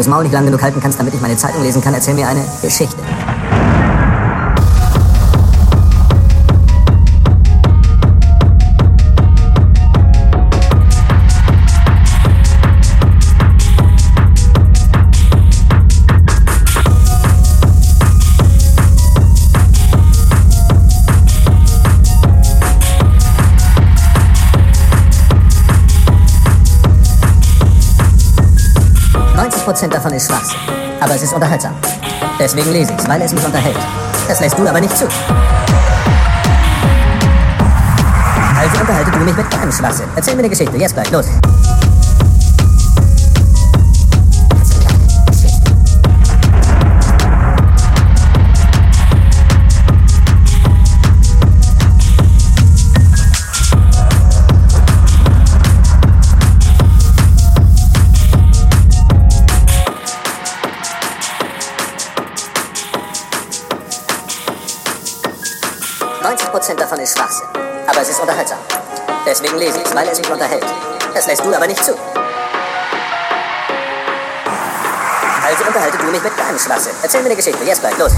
das Maul nicht lang genug halten kannst, damit ich meine Zeitung lesen kann, erzähl mir eine Geschichte. 90% davon ist Schwachsinn. Aber es ist unterhaltsam. Deswegen lese ich es, weil es mich unterhält. Das lässt du aber nicht zu. Also unterhalte du mich mit deinem Schwachsinn. Erzähl mir eine Geschichte, jetzt gleich, los. Aber es ist unterhaltsam. Deswegen lese ich weil es mich unterhält. Das lässt du aber nicht zu. Also unterhalte du mich mit deinem Schwachsinn. Erzähl mir eine Geschichte, jetzt gleich, los.